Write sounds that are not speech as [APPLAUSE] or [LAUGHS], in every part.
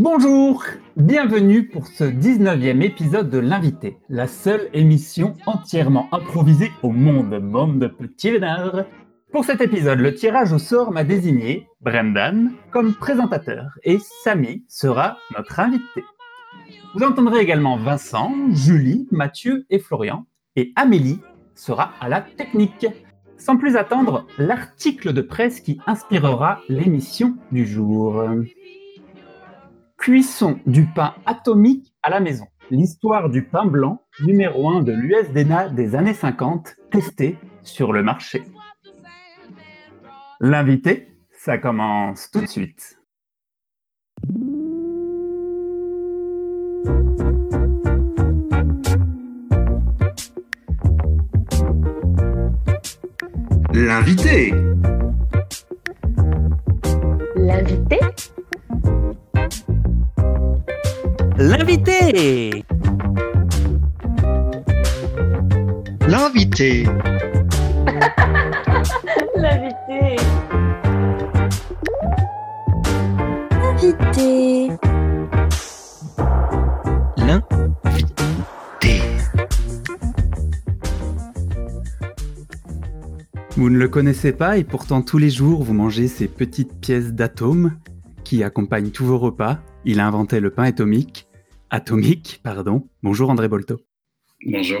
Bonjour, bienvenue pour ce 19e épisode de L'invité, la seule émission entièrement improvisée au monde, bande de petits vénards. Pour cet épisode, le tirage au sort m'a désigné Brendan comme présentateur et Samy sera notre invité. Vous entendrez également Vincent, Julie, Mathieu et Florian et Amélie sera à la technique. Sans plus attendre, l'article de presse qui inspirera l'émission du jour. Cuisson du pain atomique à la maison. L'histoire du pain blanc, numéro 1 de l'USDNA des années 50, testé sur le marché. L'invité, ça commence tout de suite. L'invité. L'invité L'invité L'invité. [LAUGHS] L'invité Invité. L'invité. Vous ne le connaissez pas et pourtant tous les jours vous mangez ces petites pièces d'atomes qui accompagnent tous vos repas. Il a inventé le pain atomique. Atomique, pardon. Bonjour André Bolto. Bonjour.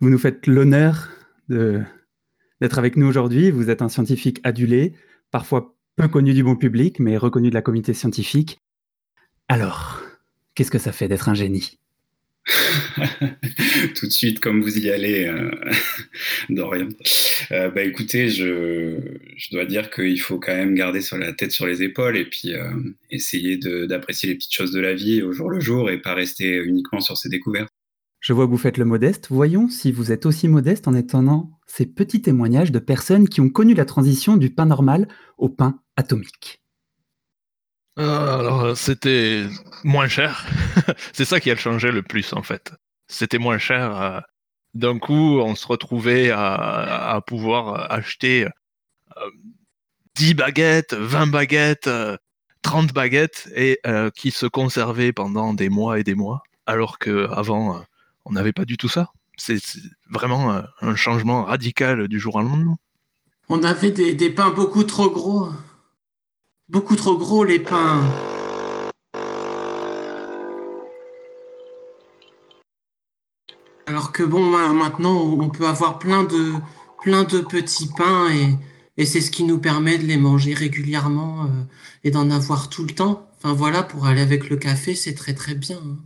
Vous nous faites l'honneur d'être avec nous aujourd'hui. Vous êtes un scientifique adulé, parfois peu connu du bon public, mais reconnu de la communauté scientifique. Alors, qu'est-ce que ça fait d'être un génie? [LAUGHS] Tout de suite, comme vous y allez, euh, [LAUGHS] Dorian. Euh, bah écoutez, je, je dois dire qu'il faut quand même garder sur la tête sur les épaules et puis euh, essayer d'apprécier les petites choses de la vie au jour le jour et pas rester uniquement sur ses découvertes. Je vois que vous faites le modeste. Voyons si vous êtes aussi modeste en étonnant ces petits témoignages de personnes qui ont connu la transition du pain normal au pain atomique. Euh, Alors, euh, c'était moins cher. [LAUGHS] c'est ça qui a changé le plus, en fait. C'était moins cher. euh, D'un coup, on se retrouvait à, pouvoir acheter euh, 10 baguettes, 20 baguettes, euh, 30 baguettes, et qui se conservaient pendant des mois et des mois, alors qu'avant, on n'avait pas du tout ça. C'est vraiment un changement radical du jour au lendemain. On avait des, des pains beaucoup trop gros. Beaucoup trop gros, les pains. Alors que bon, ma- maintenant, on peut avoir plein de, plein de petits pains et, c'est ce qui nous permet de les manger régulièrement euh, et d'en avoir tout le temps. Enfin voilà, pour aller avec le café, c'est très très bien. hein.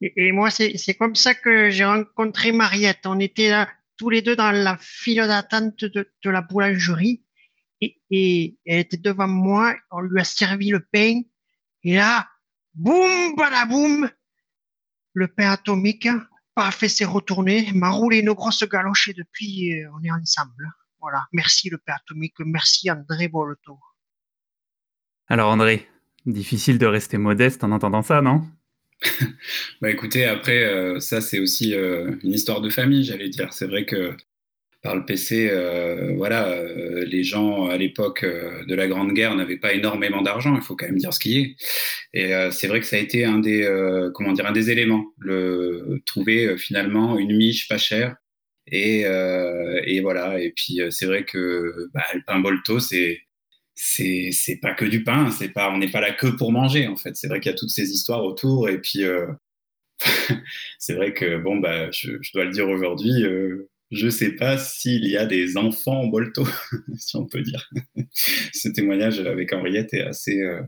Et, moi, c'est comme ça que j'ai rencontré Mariette. On était là tous les deux dans la file d'attente de la boulangerie. Et, et elle était devant moi. On lui a servi le pain. Et là, boum, badaboum, le pain atomique, parfait, s'est retourné, m'a roulé une grosse galoche et depuis, euh, on est ensemble. Voilà. Merci le pain atomique. Merci André Bolto. Alors André, difficile de rester modeste en entendant ça, non? [LAUGHS] Bah écoutez, après, euh, ça c'est aussi euh, une histoire de famille, j'allais dire. C'est vrai que par le PC, euh, voilà, euh, les gens à l'époque euh, de la Grande Guerre n'avaient pas énormément d'argent, il faut quand même dire ce qui est. Et c'est vrai que ça a été un des, comment dire, un des éléments, le trouver finalement une miche pas chère. Et, et voilà. Et puis c'est vrai que bah, le pain Bolto, c'est c'est pas que du pain, c'est pas on n'est pas là que pour manger en fait. C'est vrai qu'il y a toutes ces histoires autour et puis [LAUGHS] c'est vrai que bon bah je, dois le dire aujourd'hui, je sais pas s'il y a des enfants Bolto, [LAUGHS] si on peut dire. [LAUGHS] Ce témoignage avec Henriette est assez euh,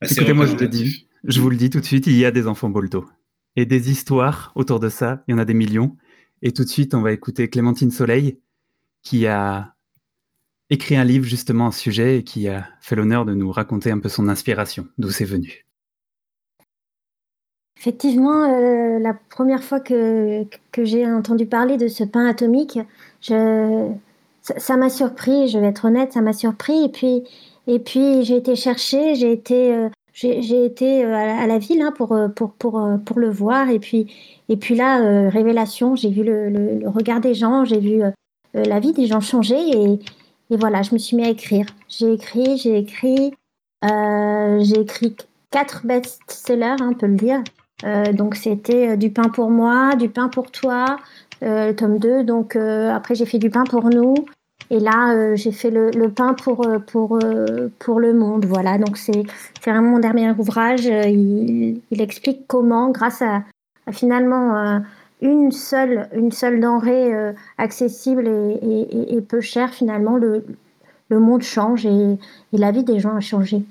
assez Écoutez, moi je le représentatif. dis, je vous le dis tout de suite, il y a des enfants Bolto. Et des histoires autour de ça, il y en a des millions. Et tout de suite, on va écouter Clémentine Soleil, qui a écrit un livre justement à ce sujet et qui a fait l'honneur de nous raconter un peu son inspiration, d'où c'est venu. Effectivement, euh, la première fois que, que j'ai entendu parler de ce pain atomique, je, ça m'a surpris, je vais être honnête, ça m'a surpris. Et puis, et puis j'ai été chercher, j'ai été, euh, j'ai été euh, à la, ville hein, pour, pour, pour, pour le voir. Et puis, et puis là, révélation, j'ai vu le, regard des gens, j'ai vu la vie des gens changer. Et, et voilà, je me suis mis à écrire. J'ai écrit, j'ai écrit, j'ai écrit quatre best-sellers, hein, on peut le dire. Euh, donc c'était euh, du pain pour moi, du pain pour toi, euh, tome 2. Donc euh, après j'ai fait du pain pour nous. Et là euh, j'ai fait le, le pain pour, pour, pour le monde. Voilà, donc c'est c'est vraiment mon dernier ouvrage. Il, il explique comment, grâce à, à finalement une seule, une seule denrée accessible et, et- et peu chère, finalement, le, le monde change et, et la vie des gens a changé.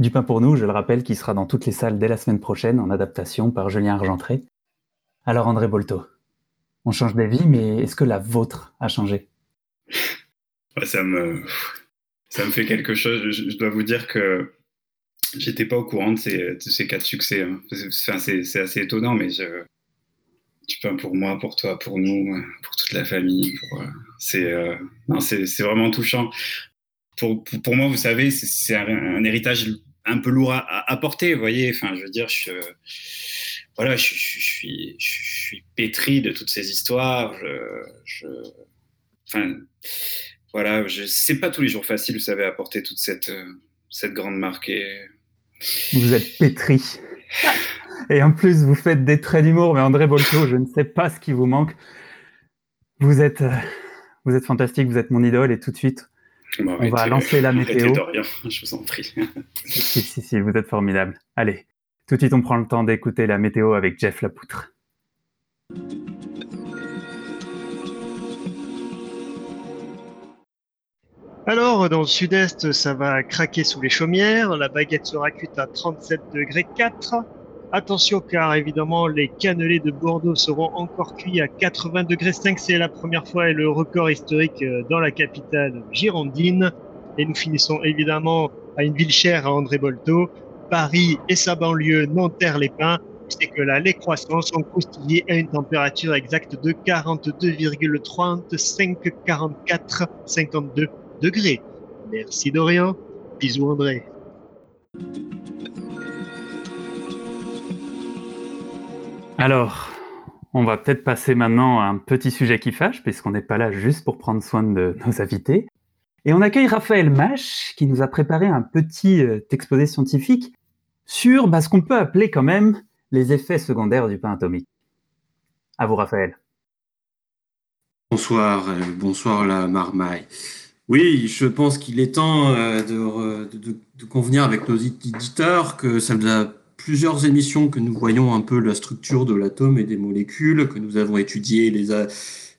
Du pain pour nous, je le rappelle, qui sera dans toutes les salles dès la semaine prochaine en adaptation par Julien Argentré. Alors André Bolto, on change d'avis, mais est-ce que la vôtre a changé? Ça me ça me fait quelque chose. Je, dois vous dire que j'étais pas au courant de ces, de de succès. hein. Enfin, c'est- assez étonnant, mais du pain pour moi, pour toi, pour nous, pour toute la famille. euh, C'est euh, c'est vraiment touchant. Pour, pour, moi, vous savez, c'est- un héritage un peu lourd à, à- porter, vous voyez. Enfin, je veux dire, je, voilà, je, je- je suis, je, suis pétri de toutes ces histoires. Je, enfin, voilà, je, c'est pas tous les jours facile, vous savez, à porter toute cette, euh, cette grande marque. Et Vous êtes pétri. [LAUGHS] Et en plus, vous faites des traits d'humour, mais André Bolto, je ne sais pas ce qui vous manque. Vous êtes, euh, vous êtes fantastique, vous êtes mon idole, et tout de suite, On va lancer la [LAUGHS] météo. Dorian, [LAUGHS] je vous en prie. Si, [LAUGHS] si, si, si, vous êtes formidable. Allez, tout de suite, on prend le temps d'écouter la météo avec Jeff Lapoutre. Alors, dans le sud-est, ça va craquer sous les chaumières. La baguette sera cuite à 37 degrés 4. Attention, car évidemment, les cannelés de Bordeaux seront encore cuits à 80 degrés 5. C'est la première fois et le record historique euh, dans la capitale girondine. Et nous finissons évidemment à une ville chère à André Bolto, Paris et sa banlieue Nanterre-les-Pins. C'est que là, les croissants sont croustillés à une température exacte de 42,35, 44, 52 degrés. Merci Dorian. Bisous André. Alors, on va peut-être passer maintenant à un petit sujet qui fâche, puisqu'on n'est pas là juste pour prendre soin de nos invités. Et on accueille Raphaël Mache, qui nous a préparé un petit euh, exposé scientifique sur bah, ce qu'on peut appeler quand même les effets secondaires du pain atomique. À vous, Raphaël. Bonsoir, euh, bonsoir la marmaille. Oui, je pense qu'il est temps euh, de, de- convenir avec nos éditeurs que ça faisait plusieurs émissions que nous voyons un peu la structure de l'atome et des molécules, que nous avons étudié les,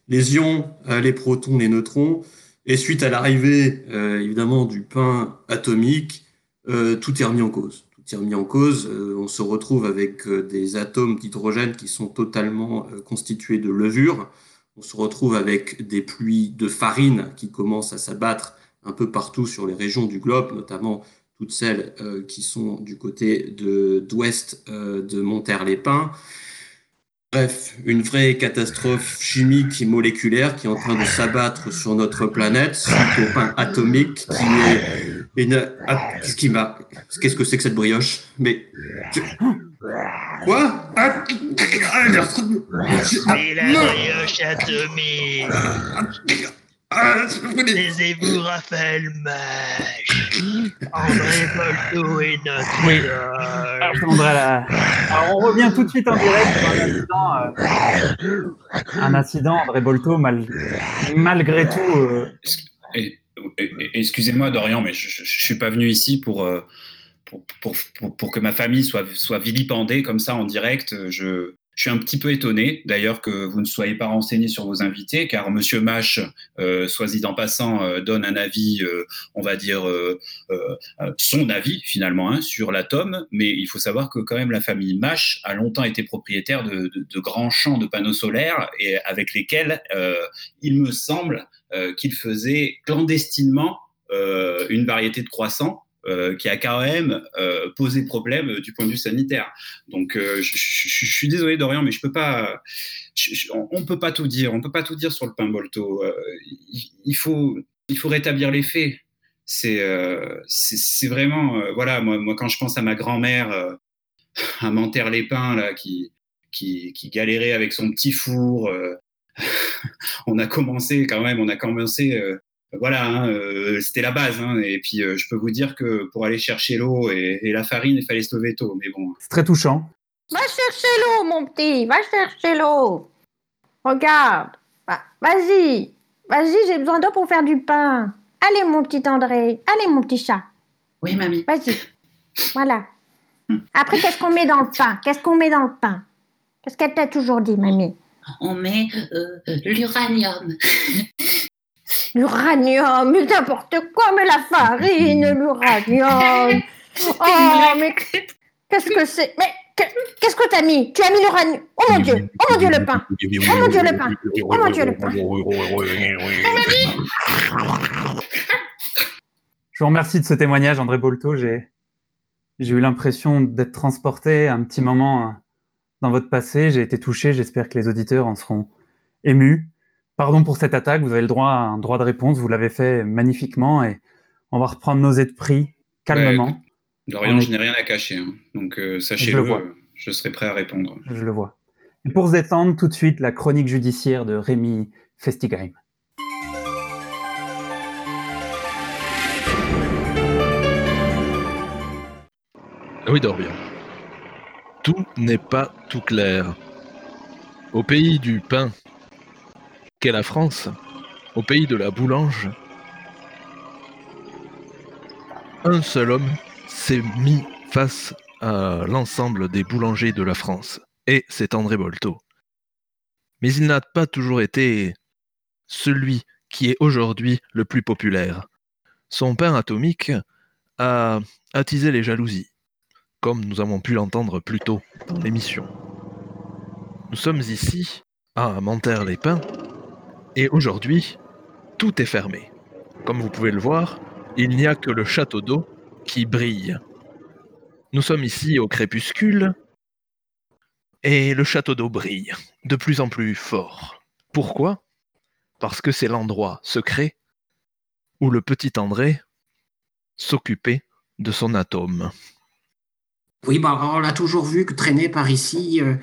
les ions, euh, les protons, les neutrons. Et suite à l'arrivée, euh, évidemment, du pain atomique, euh, tout est remis en cause. Tout est remis en cause. On se retrouve avec des atomes d'hydrogène qui sont totalement constitués de levures. On se retrouve avec des pluies de farine qui commencent à s'abattre un peu partout sur les régions du globe, notamment toutes celles euh, qui sont du côté de d'ouest euh, de Monterre-les-Pins. Bref, une vraie catastrophe chimique et moléculaire qui est en train de s'abattre sur notre planète suite au pain atomique qui est une... Ah, qu'est-ce qui m'a... Qu'est-ce que c'est que cette brioche? Mais... Quoi? Ah, ah, C'est la brioche atomique. Ah, Taisez-vous, Raphaël Mage. André Bolto est notre Oui. Alors, André, là- Alors, on revient tout de suite en direct sur un incident, euh, un incident André Bolto, mal- malgré tout. euh, Excusez-moi, Dorian, mais je, je suis pas venu ici pour, euh, pour, pour, pour, pour que ma famille soit, soit vilipendée comme ça en direct. Je, je suis un petit peu étonné, d'ailleurs, que vous ne soyez pas renseigné sur vos invités, car Monsieur Mache, euh, soit dit en passant, euh, donne un avis, euh, on va dire, euh, son avis finalement hein, sur l'atome. Mais il faut savoir que quand même la famille Mache a longtemps été propriétaire de, de, grands champs de panneaux solaires et avec lesquels, il me semble, qu'il faisait clandestinement une variété de croissants euh, qui a quand même euh, posé problème euh, du point de vue sanitaire. Donc, je, suis désolé Dorian, mais je peux pas. on, on peut pas tout dire. On peut pas tout dire sur le pain Bolto. Il, faut, il faut rétablir les faits. C'est, c'est, vraiment, voilà. Moi, moi, quand je pense à ma grand-mère à Menterre-les-Pins là, qui, qui, qui galérait avec son petit four. [LAUGHS] on a commencé quand même, on a commencé voilà, hein, euh, c'était la base. hein. et puis, euh, je peux vous dire que pour aller chercher l'eau et, et la farine, il fallait se lever tôt. Mais bon, C'est très touchant. Va chercher l'eau, mon petit, va chercher l'eau. Regarde, Va- vas-y, vas-y, j'ai besoin d'eau pour faire du pain. Allez, mon petit André, allez, mon petit chat, Oui, mamie. vas-y. [LAUGHS] Voilà. Après, qu'est-ce qu'on met dans le pain? Qu'est-ce qu'on met dans le pain? Qu'est-ce qu'elle t'a toujours dit, mamie? On met euh, l'uranium. [LAUGHS] L'uranium, mais n'importe quoi, mais la farine, l'uranium. [LAUGHS] Oh, mais qu'est-ce que c'est? Mais que- qu'est-ce que t'as mis? Tu as mis l'uranium. Oh mon Dieu, oh mon Dieu, le pain. Oh mon Dieu, le pain. Oh mon Dieu, le pain. Je vous remercie de ce témoignage, André Bolto. J'ai j'ai eu l'impression d'être transporté un petit moment euh, dans votre passé. J'ai été touché. J'espère que les auditeurs en seront émus. Pardon pour cette attaque. Vous avez le droit à un droit de réponse. Vous l'avez fait magnifiquement et on va reprendre nos aides pris calmement. Dorian, On est- je n'ai rien à cacher. hein. Donc, euh, sachez-le, euh, je serai prêt à répondre. Je le vois. Et pour se détendre, tout de suite, la chronique judiciaire de Rémi Festigheim. Oui, Dorian. Tout n'est pas tout clair. Au pays du pain, qu'est la France, au pays de la boulange, un seul homme s'est mis face à l'ensemble des boulangers de la France, et c'est André Bolto. Mais il n'a pas toujours été celui qui est aujourd'hui le plus populaire. Son pain atomique a attisé les jalousies comme nous avons pu l'entendre plus tôt dans l'émission. Nous sommes ici à Manterre-les-Pins et aujourd'hui, tout est fermé. Comme vous pouvez le voir, il n'y a que le château d'eau qui brille. Nous sommes ici au crépuscule et le château d'eau brille de plus en plus fort. Pourquoi? Parce que c'est l'endroit secret où le petit André s'occupait de son atome. Oui, bah, on l'a toujours vu traîner par ici. euh,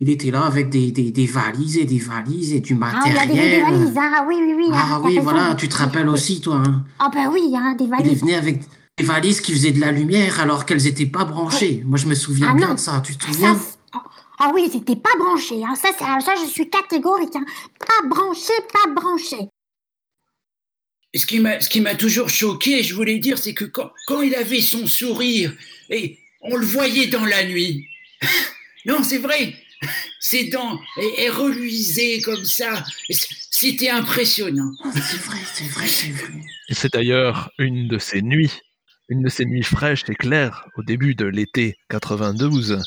il était là avec des, des, des valises et des valises et du Ah, il y a matériel. des, des valises, ah oui, oui, oui. Ah t'as oui, voilà, tu te rappelles aussi, toi. hein. Ah ben oui, hein, des Il valises. venait avec des valises qui faisaient de la lumière alors qu'elles n'étaient pas branchées. Moi, je me souviens Ah bien non. de ça, tu te Ça, souviens? c'est- ah, ah oui, c'était pas branché. Hein. Ça, ah, ça, je suis catégorique. Hein. Pas branché, pas branché. Ce qui m'a, ce qui m'a toujours choqué, je voulais dire, c'est que quand, quand il avait son sourire, et on le voyait dans la nuit. [LAUGHS] non, c'est vrai. Ses dents, elles reluisaient comme ça. C'était impressionnant. Oh, C'est vrai, c'est vrai, c'est vrai. Et c'est d'ailleurs une de ces nuits, une de ces nuits fraîches et claires au début de l'été 92,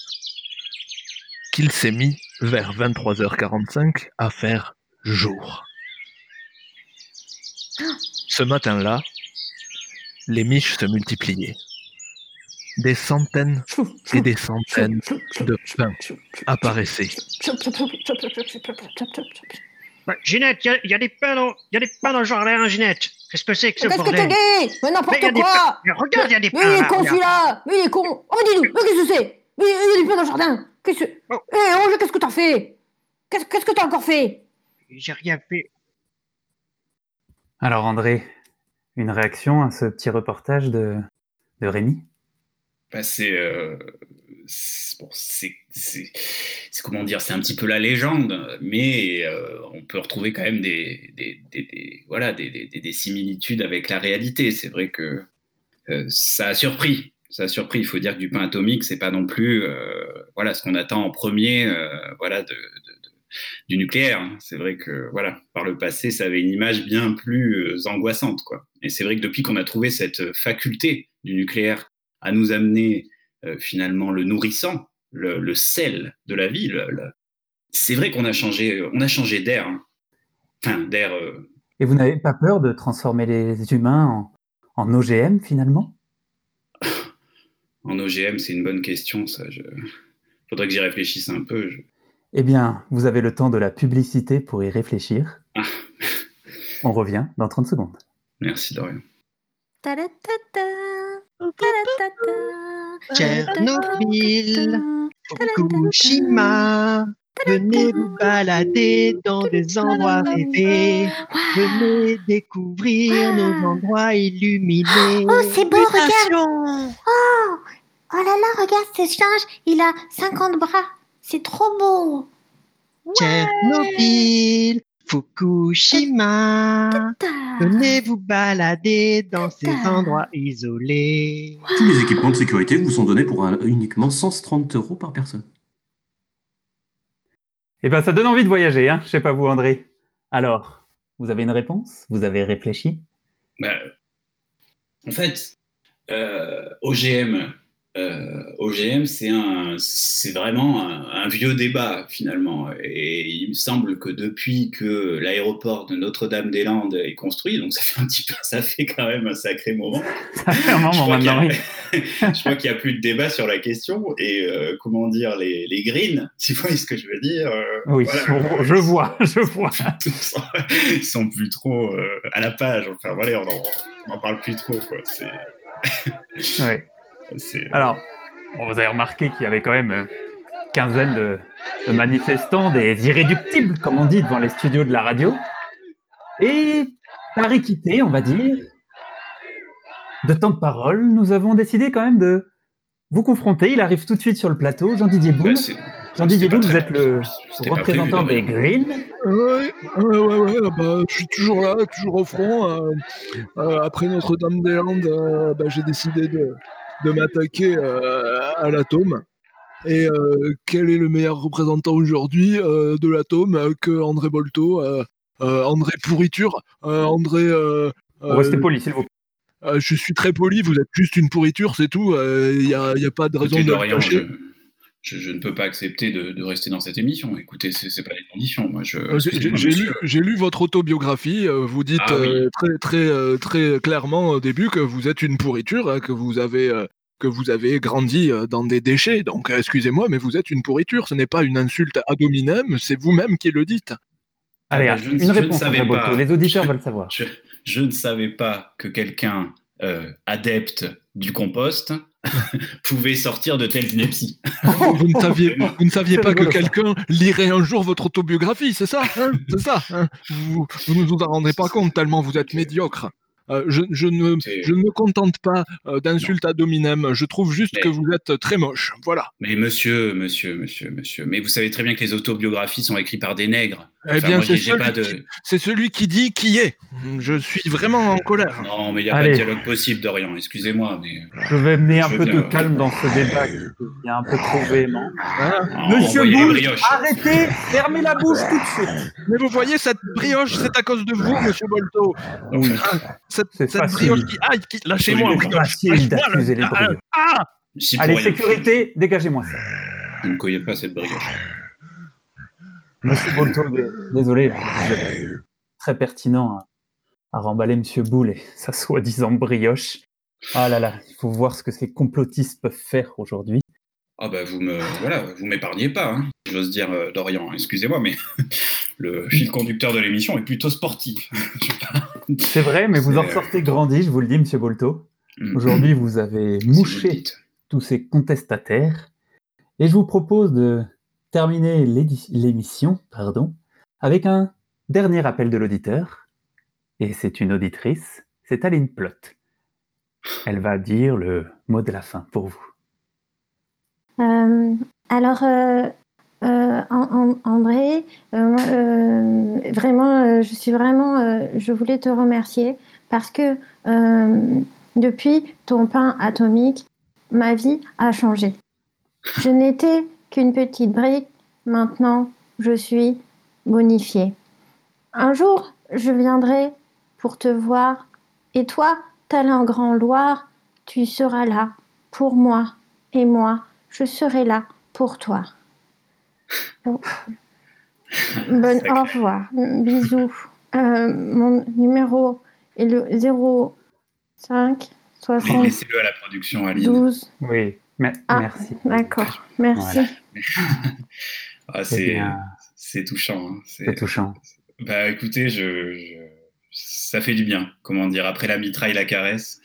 qu'il s'est mis vers 23h45 à faire jour. Ce matin-là, les miches se multipliaient. Des centaines et des centaines de pains apparaissaient. Bah, Ginette, il y, a- il y a des pains dans, il y a des pains dans le jardin, Ginette. Qu'est-ce que c'est que ce Qu'est-ce que t'as dit Mais Mais il y a n'importe des quoi pains. Mais regarde, il y a des Mais pains. il est con celui-là Mais il est con Oh, dis-nous Mais qu'est-ce que c'est? Mais il y a des pains dans le jardin Qu'est-ce que... Oh. Eh, Roger, qu'est-ce que t'as fait? Qu'est-ce qu'est-ce que t'as encore fait? J'ai rien fait. Alors André, une réaction à ce petit reportage de, de Rémi? Bah, c'est, euh, c'est- comment dire, c'est un petit peu la légende, mais euh, on peut retrouver quand même des, voilà, des, des- des- des similitudes avec la réalité. C'est vrai que euh, ça a surpris. Ça a surpris. Il faut dire que du pain atomique, c'est pas non plus, voilà, ce qu'on attend en premier, voilà, du nucléaire. hein. C'est vrai que, voilà, par le passé, ça avait une image bien plus angoissante, quoi. Et c'est vrai que depuis qu'on a trouvé cette faculté du nucléaire à nous amener euh, finalement le nourrissant, le, le sel de la vie. le- le- C'est vrai qu'on a changé, on a changé d'air. hein. Enfin, d'air. euh, Et vous n'avez pas peur de transformer les humains en, en OGM finalement? [SIGHS] En OGM, c'est une bonne question. Ça, je... faudrait que j'y réfléchisse un peu. je- Eh bien, vous avez le temps de la publicité pour y réfléchir. Ah. [LAUGHS] On revient dans 30 secondes. Merci Dorian. Tchernobyl, Fukushima. Venez vous balader dans des endroits rêvés. Venez découvrir nos endroits illuminés. Oh, c'est beau, regarde. Oh, oh là là, regarde ce singe, il a 50 bras. C'est trop beau. Tchernobyl, Fukushima. Venez vous balader dans ces endroits isolés. Tous les équipements de sécurité vous sont donnés pour un- uniquement 130 euros par personne. Eh ben, ça donne envie de voyager, hein Je sais pas vous, André. Alors, vous avez une réponse? Vous avez réfléchi? Bah, en fait, euh, OGM, euh, OGM, c'est un, c'est vraiment un, un vieux débat finalement. Et il me semble que depuis que l'aéroport de Notre-Dame-des-Landes est construit, donc ça fait un petit peu, ça fait quand même un sacré moment. [LAUGHS] Ça fait un moment maintenant, [LAUGHS] je crois qu'il n'y a plus de débat sur la question. Et euh, comment dire, les, les greens, si vous voyez ce que je veux dire. euh, Oui, voilà. je vois, [LAUGHS] je vois. Ils sont plus trop euh, à la page. Enfin, voilà, on en, on en parle plus trop. Quoi. C'est, Ouais. C'est- Alors, bon, vous avez remarqué qu'il y avait quand même euh, quinzaine de, de manifestants, des irréductibles, comme on dit, devant les studios de la radio. Et par équité, on va dire, de temps de parole, nous avons décidé quand même de vous confronter. Il arrive tout de suite sur le plateau, Jean-Didier. Ouais, c'est- Jean-Didier pas vous êtes le représentant prévu, des de Greens. Ouais, ouais, ouais, ouais, bah, je suis toujours là, toujours au front. euh, euh, après Notre-Dame-des-Landes, euh, bah, j'ai décidé de, de m'attaquer euh, à l'atome. Et euh, quel est le meilleur représentant aujourd'hui euh, de l'atome euh, que André Bolto, euh, euh, André Pourriture, euh, André. euh, euh, Restez poli, s'il vous plaît. euh, je suis très poli, vous êtes juste une pourriture, c'est tout. Il n'y a, y a pas de raison de le Dorian, cacher. Je, ne peux pas accepter de, de rester dans cette émission. Écoutez, c'est, c'est pas les conditions. Moi, je, Euh, j'ai- lu, monsieur. j'ai lu votre autobiographie. euh, Vous dites Ah oui. euh, très, très, très clairement au début que vous êtes une pourriture, hein, que vous avez, euh, que vous avez grandi euh, dans des déchets. Donc, excusez-moi, mais vous êtes une pourriture. Ce n'est pas une insulte ad hominem, c'est vous-même qui le dites. Allez, Ah bah, je ne- une je ne réponse, savais André pas. Les auditeurs veulent savoir. Je, je ne savais pas que quelqu'un euh, adepte du compost [LAUGHS] pouvait sortir de telles inepties. Vous ne saviez, vous ne saviez pas que quelqu'un lirait un jour votre autobiographie, c'est ça hein C'est ça hein Vous vous ne vous en rendez pas compte tellement vous êtes médiocre. Euh, je, je ne, C'est- je ne me contente pas euh, d'insultes ad hominem. Je trouve juste Mais- que vous êtes très moche. Voilà. Mais monsieur, monsieur, monsieur, monsieur, mais vous savez très bien que les autobiographies sont écrites par des nègres. Eh bien, c'est celui, de... celui qui dit qui est. Je suis vraiment en colère. Non, mais il n'y a pas de dialogue possible, Dorian. Excusez-moi, mais... Je vais mener un Je peu de calme dans ce débat qui devient un peu trop véhément. Monsieur envoyez les Boule, brioches. arrêtez, fermez la bouche tout de suite. Mais vous voyez, cette brioche, c'est à cause de vous, monsieur Bolto. Oui, Cette, C'est cette facile. brioche qui. Qui- lâchez-moi. Ah, brioches. ah Si Allez, sécurité, dégagez-moi ça. Vous ne cognez pas cette brioche. Monsieur Bolto, désolé, très pertinent à, à remballer Monsieur Boule et sa soi-disant brioche. Ah là là, il faut voir ce que ces complotistes peuvent faire aujourd'hui. Ah bah vous me voilà, vous m'épargnez pas, hein. j'ose dire euh, Dorian. Excusez-moi, mais le fil conducteur de l'émission est plutôt sportif. [LAUGHS] C'est vrai, mais vous en C'est- sortez grandi, je vous le dis, Monsieur Bolto. Mm. Aujourd'hui, vous avez mouché tous ces contestataires. Et je vous propose de terminer l'émission pardon, avec un dernier appel de l'auditeur. Et c'est une auditrice, c'est Aline Plot. Elle va dire le mot de la fin pour vous. Euh, alors, euh, euh, An- An- André, euh, euh, vraiment, je suis vraiment, je voulais te remercier parce que depuis ton pain atomique, ma vie a changé. Je n'étais qu'une petite brique, maintenant je suis bonifiée. Un jour, je viendrai pour te voir et toi, tel un grand Loire, tu seras là pour moi et moi, je serai là pour toi. Bon. Bonne, au revoir. Bisous. Euh, mon numéro est le 05 72. Laissez-le à la production, Aline. Oui, mais, Ah. merci. D'accord, merci. Voilà. Ah, C'est bien. touchant. hein. C'est touchant. Bah écoutez, je, je- ça fait du bien. Comment dire Après la mitraille, la caresse.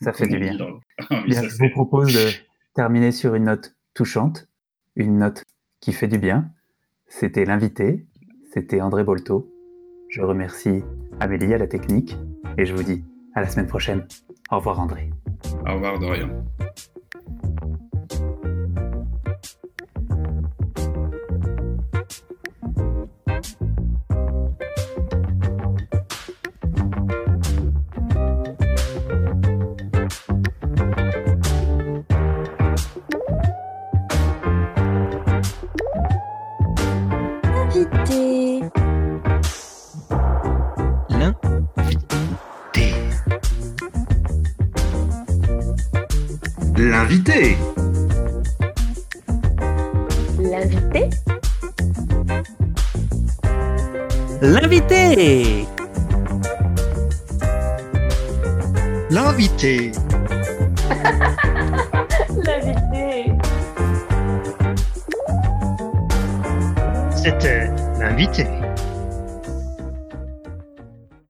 Ça fait du bien. dans le- [LAUGHS] Ah oui, Bien, ça, je vous propose de terminer sur une note touchante, une note qui fait du bien. C'était l'invité, c'était André Bolto. Je remercie Amélie à la technique et je vous dis à la semaine prochaine. Au revoir André. Au revoir Dorian. L'invité.